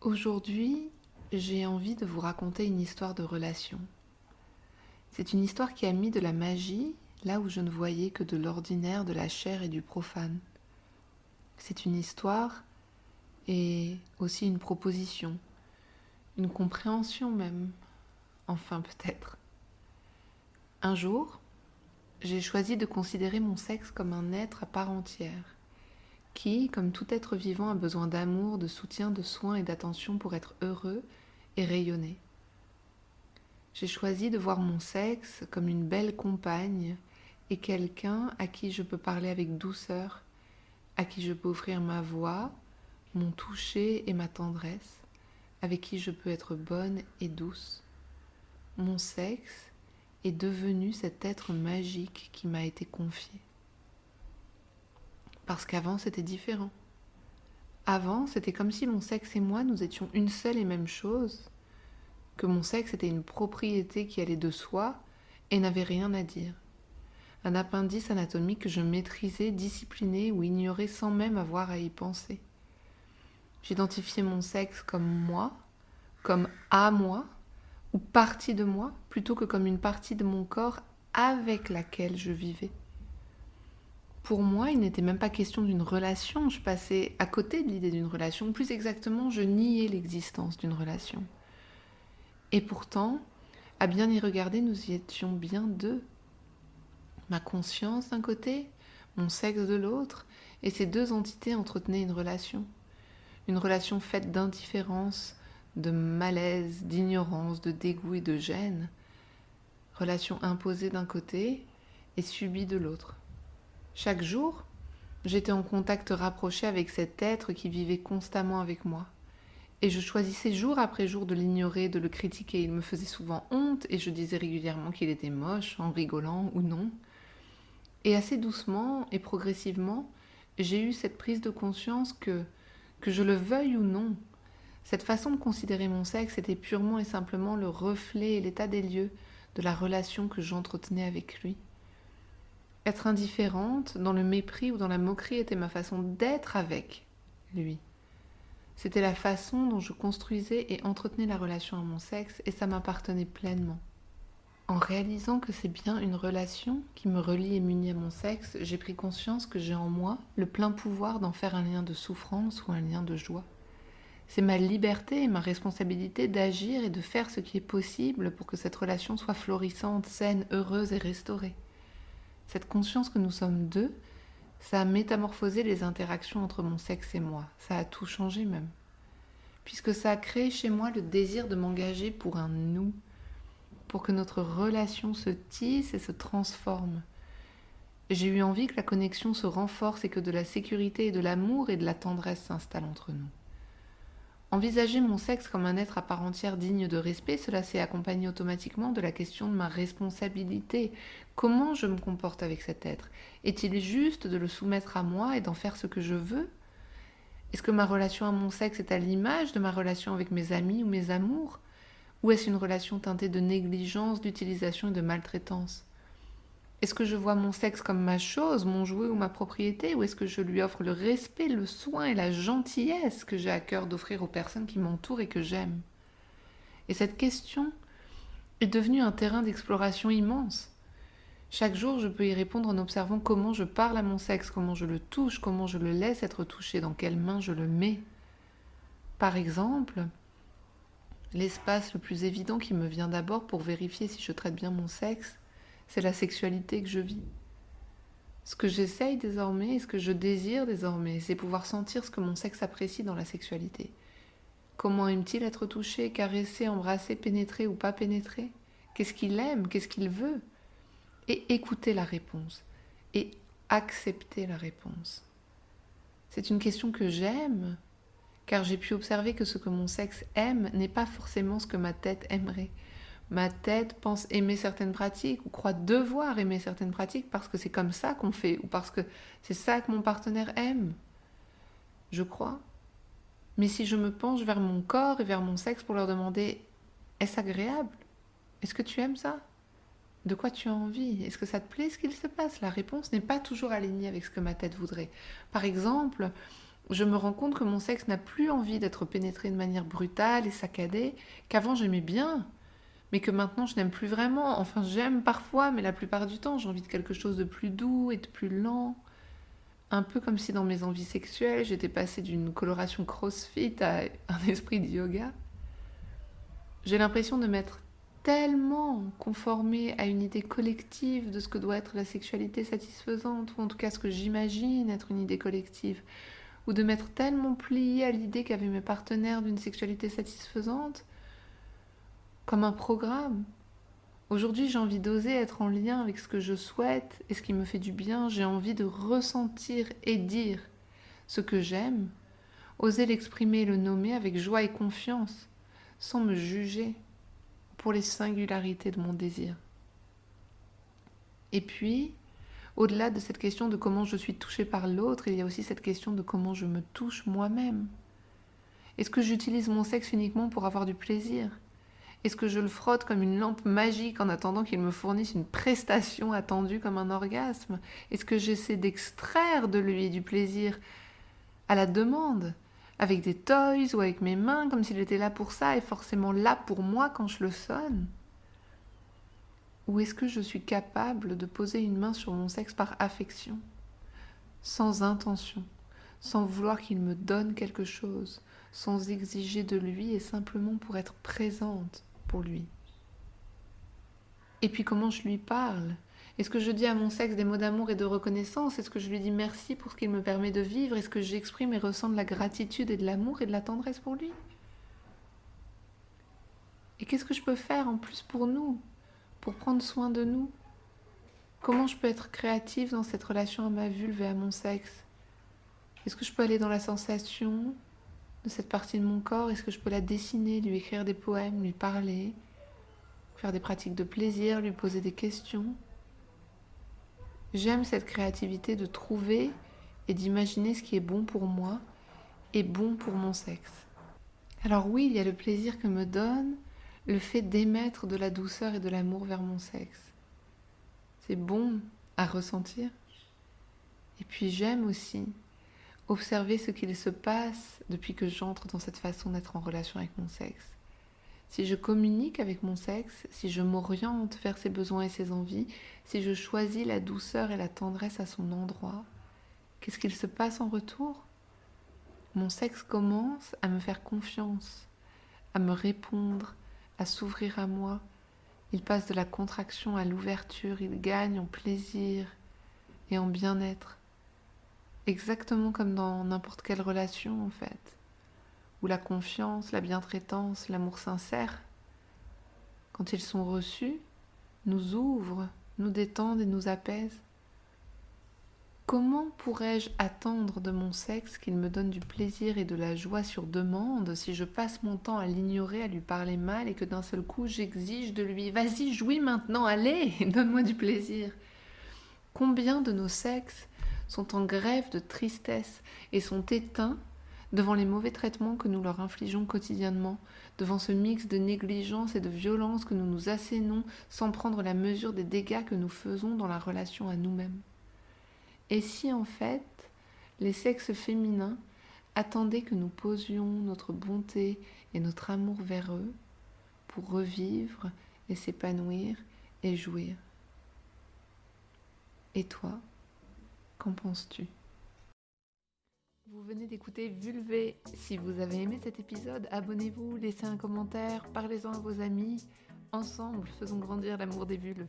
Aujourd'hui, j'ai envie de vous raconter une histoire de relation. C'est une histoire qui a mis de la magie là où je ne voyais que de l'ordinaire, de la chair et du profane. C'est une histoire et aussi une proposition, une compréhension même, enfin peut-être. Un jour, j'ai choisi de considérer mon sexe comme un être à part entière qui, comme tout être vivant, a besoin d'amour, de soutien, de soins et d'attention pour être heureux et rayonner. J'ai choisi de voir mon sexe comme une belle compagne et quelqu'un à qui je peux parler avec douceur, à qui je peux offrir ma voix, mon toucher et ma tendresse, avec qui je peux être bonne et douce. Mon sexe est devenu cet être magique qui m'a été confié. Parce qu'avant, c'était différent. Avant, c'était comme si mon sexe et moi, nous étions une seule et même chose, que mon sexe était une propriété qui allait de soi et n'avait rien à dire. Un appendice anatomique que je maîtrisais, disciplinais ou ignorais sans même avoir à y penser. J'identifiais mon sexe comme moi, comme à moi, ou partie de moi, plutôt que comme une partie de mon corps avec laquelle je vivais pour moi, il n'était même pas question d'une relation. Je passais à côté de l'idée d'une relation. Plus exactement, je niais l'existence d'une relation. Et pourtant, à bien y regarder, nous y étions bien deux. Ma conscience d'un côté, mon sexe de l'autre, et ces deux entités entretenaient une relation. Une relation faite d'indifférence, de malaise, d'ignorance, de dégoût et de gêne. Relation imposée d'un côté et subie de l'autre. Chaque jour, j'étais en contact rapproché avec cet être qui vivait constamment avec moi. Et je choisissais jour après jour de l'ignorer, de le critiquer. Il me faisait souvent honte et je disais régulièrement qu'il était moche, en rigolant ou non. Et assez doucement et progressivement, j'ai eu cette prise de conscience que, que je le veuille ou non, cette façon de considérer mon sexe était purement et simplement le reflet et l'état des lieux de la relation que j'entretenais avec lui. Être indifférente, dans le mépris ou dans la moquerie était ma façon d'être avec lui. C'était la façon dont je construisais et entretenais la relation à mon sexe et ça m'appartenait pleinement. En réalisant que c'est bien une relation qui me relie et m'unit à mon sexe, j'ai pris conscience que j'ai en moi le plein pouvoir d'en faire un lien de souffrance ou un lien de joie. C'est ma liberté et ma responsabilité d'agir et de faire ce qui est possible pour que cette relation soit florissante, saine, heureuse et restaurée. Cette conscience que nous sommes deux, ça a métamorphosé les interactions entre mon sexe et moi. Ça a tout changé même. Puisque ça a créé chez moi le désir de m'engager pour un nous, pour que notre relation se tisse et se transforme. J'ai eu envie que la connexion se renforce et que de la sécurité et de l'amour et de la tendresse s'installent entre nous. Envisager mon sexe comme un être à part entière digne de respect, cela s'est accompagné automatiquement de la question de ma responsabilité. Comment je me comporte avec cet être? Est-il juste de le soumettre à moi et d'en faire ce que je veux? Est-ce que ma relation à mon sexe est à l'image de ma relation avec mes amis ou mes amours? Ou est-ce une relation teintée de négligence, d'utilisation et de maltraitance? Est-ce que je vois mon sexe comme ma chose, mon jouet ou ma propriété, ou est-ce que je lui offre le respect, le soin et la gentillesse que j'ai à cœur d'offrir aux personnes qui m'entourent et que j'aime? Et cette question est devenue un terrain d'exploration immense. Chaque jour, je peux y répondre en observant comment je parle à mon sexe, comment je le touche, comment je le laisse être touché, dans quelles mains je le mets. Par exemple, l'espace le plus évident qui me vient d'abord pour vérifier si je traite bien mon sexe, c'est la sexualité que je vis. Ce que j'essaye désormais et ce que je désire désormais, c'est pouvoir sentir ce que mon sexe apprécie dans la sexualité. Comment aime-t-il être touché, caressé, embrassé, pénétré ou pas pénétré? Qu'est-ce qu'il aime? Qu'est-ce qu'il veut? Et écouter la réponse. Et accepter la réponse. C'est une question que j'aime, car j'ai pu observer que ce que mon sexe aime n'est pas forcément ce que ma tête aimerait. Ma tête pense aimer certaines pratiques ou croit devoir aimer certaines pratiques parce que c'est comme ça qu'on fait ou parce que c'est ça que mon partenaire aime. Je crois. Mais si je me penche vers mon corps et vers mon sexe pour leur demander est-ce agréable? Est-ce que tu aimes ça? De quoi tu as envie? Est-ce que ça te plaît ce qu'il se passe? La réponse n'est pas toujours alignée avec ce que ma tête voudrait. Par exemple, je me rends compte que mon sexe n'a plus envie d'être pénétré de manière brutale et saccadée, qu'avant j'aimais bien, mais que maintenant je n'aime plus vraiment. Enfin, j'aime parfois, mais la plupart du temps, j'ai envie de quelque chose de plus doux et de plus lent. Un peu comme si dans mes envies sexuelles, j'étais passée d'une coloration crossfit à un esprit de yoga. J'ai l'impression de m'être tellement conformée à une idée collective de ce que doit être la sexualité satisfaisante, ou en tout cas ce que j'imagine être une idée collective, ou de m'être tellement pliée à l'idée qu'avaient mes partenaires d'une sexualité satisfaisante, comme un programme. Aujourd'hui, j'ai envie d'oser être en lien avec ce que je souhaite et ce qui me fait du bien. J'ai envie de ressentir et dire ce que j'aime, oser l'exprimer et le nommer avec joie et confiance, sans me juger pour les singularités de mon désir. Et puis, au-delà de cette question de comment je suis touchée par l'autre, il y a aussi cette question de comment je me touche moi-même. Est-ce que j'utilise mon sexe uniquement pour avoir du plaisir? Est-ce que je le frotte comme une lampe magique en attendant qu'il me fournisse une prestation attendue comme un orgasme? Est-ce que j'essaie d'extraire de lui du plaisir à la demande? Avec des toys ou avec mes mains comme s'il était là pour ça et forcément là pour moi quand je le sonne? Ou est-ce que je suis capable de poser une main sur mon sexe par affection, sans intention, sans vouloir qu'il me donne quelque chose, sans exiger de lui et simplement pour être présente lui. Et puis comment je lui parle? Est-ce que je dis à mon sexe des mots d'amour et de reconnaissance? Est-ce que je lui dis merci pour ce qu'il me permet de vivre? Est-ce que j'exprime et ressens de la gratitude et de l'amour et de la tendresse pour lui? Et qu'est-ce que je peux faire en plus pour nous? Pour prendre soin de nous? Comment je peux être créative dans cette relation à ma vulve et à mon sexe? Est-ce que je peux aller dans la sensation? Cette partie de mon corps Est-ce que je peux la dessiner, lui écrire des poèmes, lui parler, faire des pratiques de plaisir, lui poser des questions? J'aime cette créativité de trouver et d'imaginer ce qui est bon pour moi et bon pour mon sexe. Alors oui, il y a le plaisir que me donne le fait d'émettre de la douceur et de l'amour vers mon sexe. C'est bon à ressentir. Et puis j'aime aussi observer ce qu'il se passe depuis que j'entre dans cette façon d'être en relation avec mon sexe. Si je communique avec mon sexe, si je m'oriente vers ses besoins et ses envies, si je choisis la douceur et la tendresse à son endroit, qu'est-ce qu'il se passe en retour? Mon sexe commence à me faire confiance, à me répondre, à s'ouvrir à moi. Il passe de la contraction à l'ouverture, il gagne en plaisir et en bien-être exactement comme dans n'importe quelle relation en fait, où la confiance, la bientraitance, l'amour sincère, quand ils sont reçus, nous ouvrent, nous détendent et nous apaisent. Comment pourrais-je attendre de mon sexe qu'il me donne du plaisir et de la joie sur demande si je passe mon temps à l'ignorer, à lui parler mal et que d'un seul coup j'exige de lui Vas-y, jouis maintenant, allez, donne-moi du plaisir Combien de nos sexes sont en grève de tristesse et sont éteints devant les mauvais traitements que nous leur infligeons quotidiennement, devant ce mix de négligence et de violence que nous nous assénons sans prendre la mesure des dégâts que nous faisons dans la relation à nous-mêmes. Et si en fait les sexes féminins attendaient que nous posions notre bonté et notre amour vers eux pour revivre et s'épanouir et jouir? Et toi? Qu'en penses-tu? Vous venez d'écouter Vulvé. Si vous avez aimé cet épisode, abonnez-vous, laissez un commentaire, parlez-en à vos amis. Ensemble, faisons grandir l'amour des vulves.